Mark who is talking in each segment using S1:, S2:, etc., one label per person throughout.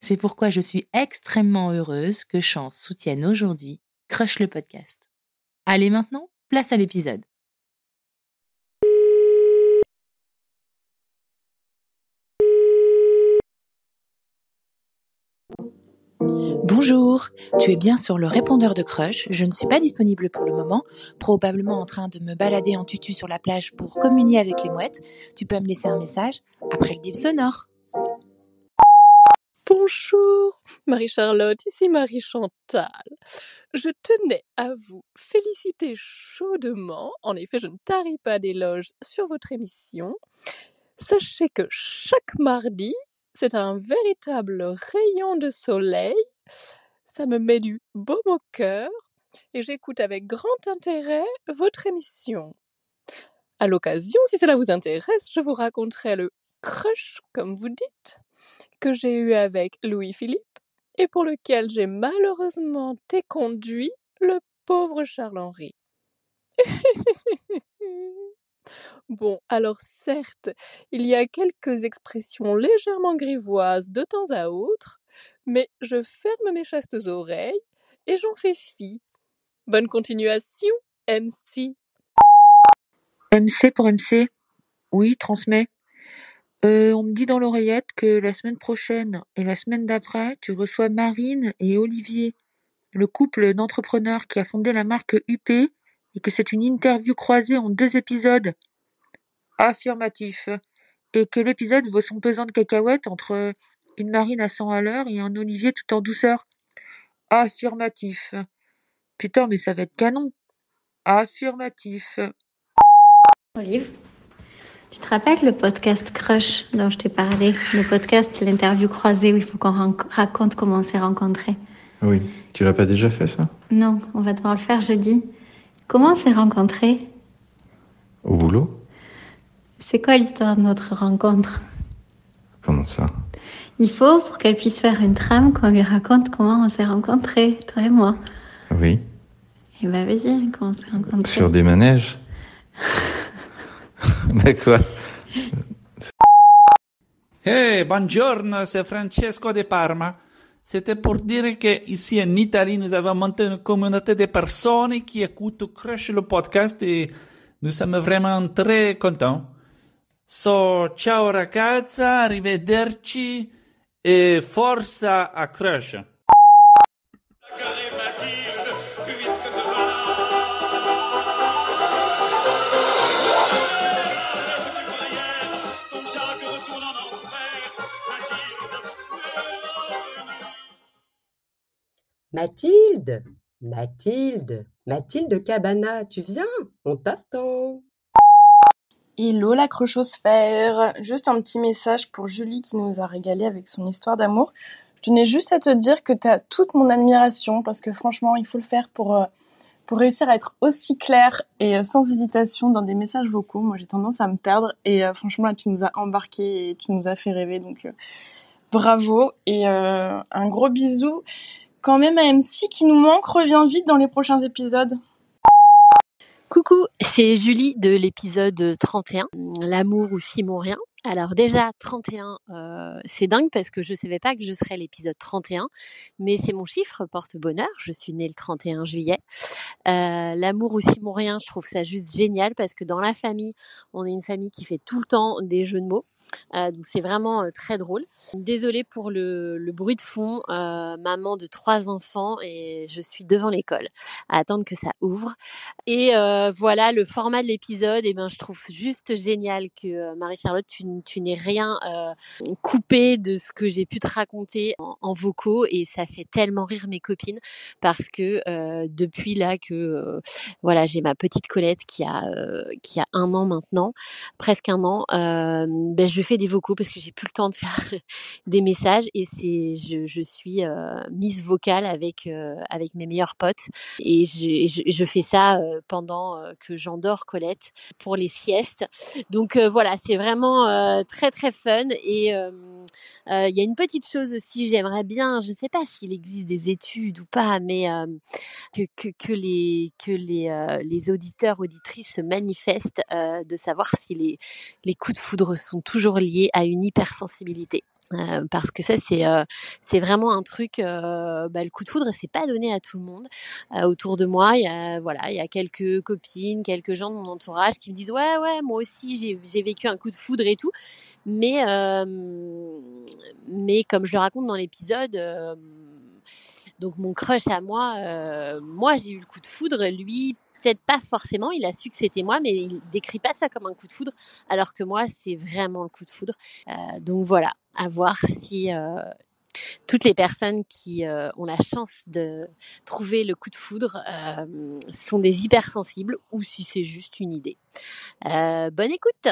S1: C'est pourquoi je suis extrêmement heureuse que Chance soutienne aujourd'hui Crush le podcast. Allez maintenant, place à l'épisode. Bonjour, tu es bien sur le répondeur de Crush. Je ne suis pas disponible pour le moment, probablement en train de me balader en tutu sur la plage pour communier avec les mouettes. Tu peux me laisser un message après le bip sonore.
S2: Bonjour, Marie-Charlotte, ici Marie-Chantal. Je tenais à vous féliciter chaudement. En effet, je ne tarie pas d'éloges sur votre émission. Sachez que chaque mardi, c'est un véritable rayon de soleil. Ça me met du baume au cœur et j'écoute avec grand intérêt votre émission. À l'occasion, si cela vous intéresse, je vous raconterai le crush, comme vous dites, que j'ai eu avec Louis-Philippe et pour lequel j'ai malheureusement éconduit le pauvre Charles-Henri. Bon, alors certes, il y a quelques expressions légèrement grivoises de temps à autre, mais je ferme mes chastes oreilles et j'en fais fi. Bonne continuation, MC.
S3: MC pour MC. Oui, transmets. Euh, on me dit dans l'oreillette que la semaine prochaine et la semaine d'après, tu reçois Marine et Olivier, le couple d'entrepreneurs qui a fondé la marque UP, et que c'est une interview croisée en deux épisodes. Affirmatif. Et que l'épisode vaut son pesant de cacahuètes entre une marine à 100 à l'heure et un olivier tout en douceur. Affirmatif. Putain, mais ça va être canon. Affirmatif.
S4: Tu te rappelles le podcast Crush dont je t'ai parlé? Le podcast, c'est l'interview croisée où il faut qu'on raconte comment on s'est rencontrés.
S5: Oui. Tu l'as pas déjà fait, ça?
S4: Non, on va devoir le faire jeudi. Comment on s'est rencontrés?
S5: Au boulot
S4: c'est quoi l'histoire de notre rencontre?
S5: Comment ça?
S4: Il faut, pour qu'elle puisse faire une trame, qu'on lui raconte comment on s'est rencontrés, toi et moi.
S5: Oui.
S4: Eh ben vas-y, comment on s'est rencontrés?
S5: Sur des manèges
S6: Hey, buongiorno, c'est Francesco de Parma. C'était pour dire que ici en Italie, nous avons monté une communauté de personnes qui écoutent Crush le podcast et nous sommes vraiment très contents. So, ciao ragazza, arrivederci e forza a crush.
S7: Mathilde, Mathilde, Mathilde Cabana, tu viens? On t'attend.
S8: Hello la crochosphère Juste un petit message pour Julie qui nous a régalé avec son histoire d'amour. Je tenais juste à te dire que tu as toute mon admiration parce que franchement, il faut le faire pour, euh, pour réussir à être aussi clair et euh, sans hésitation dans des messages vocaux. Moi, j'ai tendance à me perdre et euh, franchement, là, tu nous as embarqué et tu nous as fait rêver. Donc, bravo et un gros bisou quand même MC qui nous manque revient vite dans les prochains épisodes.
S9: Coucou, c'est Julie de l'épisode 31, L'amour ou Simon rien. Alors déjà 31, euh, c'est dingue parce que je savais pas que je serais l'épisode 31, mais c'est mon chiffre porte-bonheur. Je suis née le 31 juillet. Euh, L'amour ou Simon rien, je trouve ça juste génial parce que dans la famille, on est une famille qui fait tout le temps des jeux de mots. Euh, donc c'est vraiment euh, très drôle. Désolée pour le, le bruit de fond, euh, maman de trois enfants et je suis devant l'école à attendre que ça ouvre. Et euh, voilà le format de l'épisode. Et ben je trouve juste génial que euh, Marie-Charlotte tu, tu n'aies rien euh, coupé de ce que j'ai pu te raconter en, en, vocaux et ça fait tellement rire mes copines parce que depuis là que voilà j'ai ma petite Colette qui a qui a un an maintenant, presque un an, ben je fais des vocaux parce que j'ai plus le temps de faire des messages et c'est je, je suis euh, mise vocale avec euh, avec mes meilleurs potes et je, je, je fais ça euh, pendant que j'endors Colette pour les siestes. Donc voilà, c'est vraiment très très fun et il y a une petite chose aussi, j'aimerais bien, je sais pas s'il existe des études ou pas, mais que, que, que les que les les auditeurs auditrices se manifestent de savoir si les les coups de foudre sont toujours liés à une hypersensibilité. Euh, parce que ça c'est euh, vraiment un truc euh, bah, le coup de foudre c'est pas donné à tout le monde. Autour de moi il y a voilà il y a quelques copines quelques gens de mon entourage qui me disent ouais ouais moi aussi j'ai j'ai vécu un coup de foudre et tout. Mais mais comme je le raconte dans l'épisode donc mon crush à moi moi j'ai eu le coup de foudre. Lui peut-être pas forcément, il a su que c'était moi, mais il décrit pas ça comme un coup de foudre, alors que moi, c'est vraiment le coup de foudre. Euh, donc voilà, à voir si euh, toutes les personnes qui euh, ont la chance de trouver le coup de foudre sont des hypersensibles ou si c'est juste une idée. bonne écoute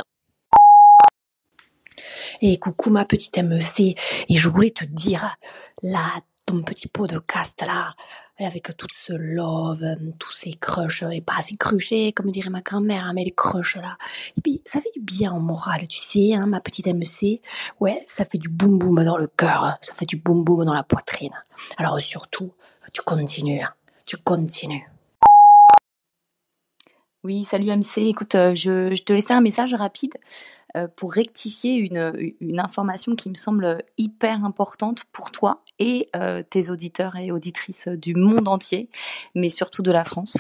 S10: Et coucou ma petite MEC, et je voulais te dire, là, ton petit pot de caste là, avec tout ce love, tous ces crushs, et pas assez cruchés, comme dirait ma grand-mère, hein, mais les crushs là. Et puis, ça fait du bien au moral, tu sais, hein, ma petite MEC. Ouais, ça fait du boum boum dans le cœur, hein. ça fait du boum boum dans la poitrine. Alors surtout, tu continues, hein, tu continues.
S11: Oui, salut MC. Écoute, euh, je, te laissais un message rapide euh, pour rectifier une information qui me semble hyper importante pour toi et euh, tes auditeurs et auditrices du monde entier, mais surtout de la France.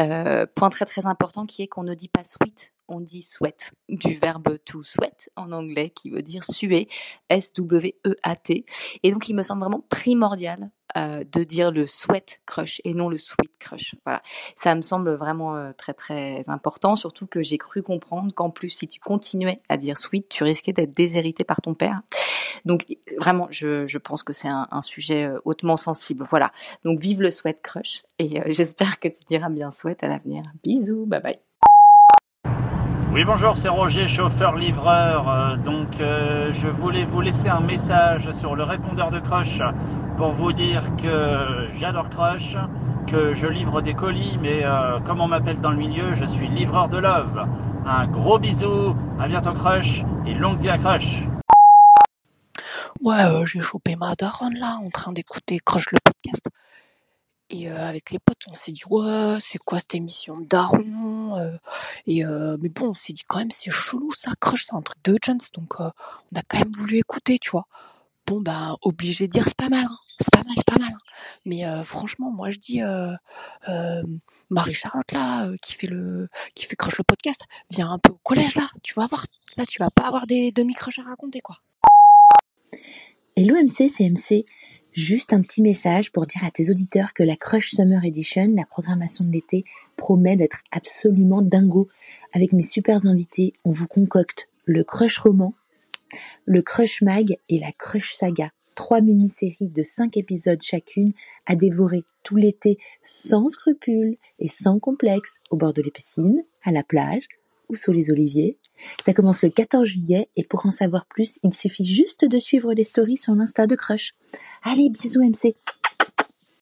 S11: Euh, point très très important qui est qu'on ne dit pas sweet, on dit sweat, du verbe to sweat en anglais qui veut dire suer, S-W-E-A-T. Et donc il me semble vraiment primordial euh, de dire le sweat crush et non le sweet crush. Voilà, ça me semble vraiment euh, très très important, surtout que j'ai cru comprendre qu'en plus si tu continuais à dire sweet, tu risquais d'être déshérité par ton père. Donc vraiment, je, je pense que c'est un, un, sujet euh, hautement sensible. Voilà, donc vive le sweat crush et j'espère que tu diras bien sweat à l'avenir. Bisous, bye bye.
S12: Oui, bonjour, c'est Roger, chauffeur-livreur. Euh, donc, euh, je voulais vous laisser un message sur le répondeur de Crush pour vous dire que j'adore Crush, que je livre des colis, mais euh, comme on m'appelle dans le milieu, je suis livreur de love. Un gros bisou, à bientôt Crush et longue vie à Crush.
S10: Ouais, j'ai chopé ma daronne là, en train d'écouter Crush le podcast. Et avec les potes, on s'est dit ouais, c'est quoi cette émission de daron Et mais bon, on s'est dit quand même c'est chelou ça, crush, c'est un truc de donc on a quand même voulu écouter, tu vois. Bon ben obligé de dire c'est pas mal, hein, c'est pas mal, c'est pas mal. Hein. Mais franchement, moi je dis Marie Charlotte là, qui fait le, qui fait crush le podcast, viens un peu au collège là, tu vas voir. Là, tu vas pas avoir des demi crush à raconter quoi.
S1: Hello MC, c'est MC. Juste un petit message pour dire à tes auditeurs que la Crush Summer Edition, la programmation de l'été, promet d'être absolument dingo. Avec mes super invités, on vous concocte le Crush Roman, le Crush Mag et la Crush Saga. Trois mini-séries de cinq épisodes chacune à dévorer tout l'été sans scrupules et sans complexe au bord de la à la plage ou sous les oliviers. Ça commence le 14 juillet et pour en savoir plus, il suffit juste de suivre les stories sur l'Insta de Crush. Allez, bisous MC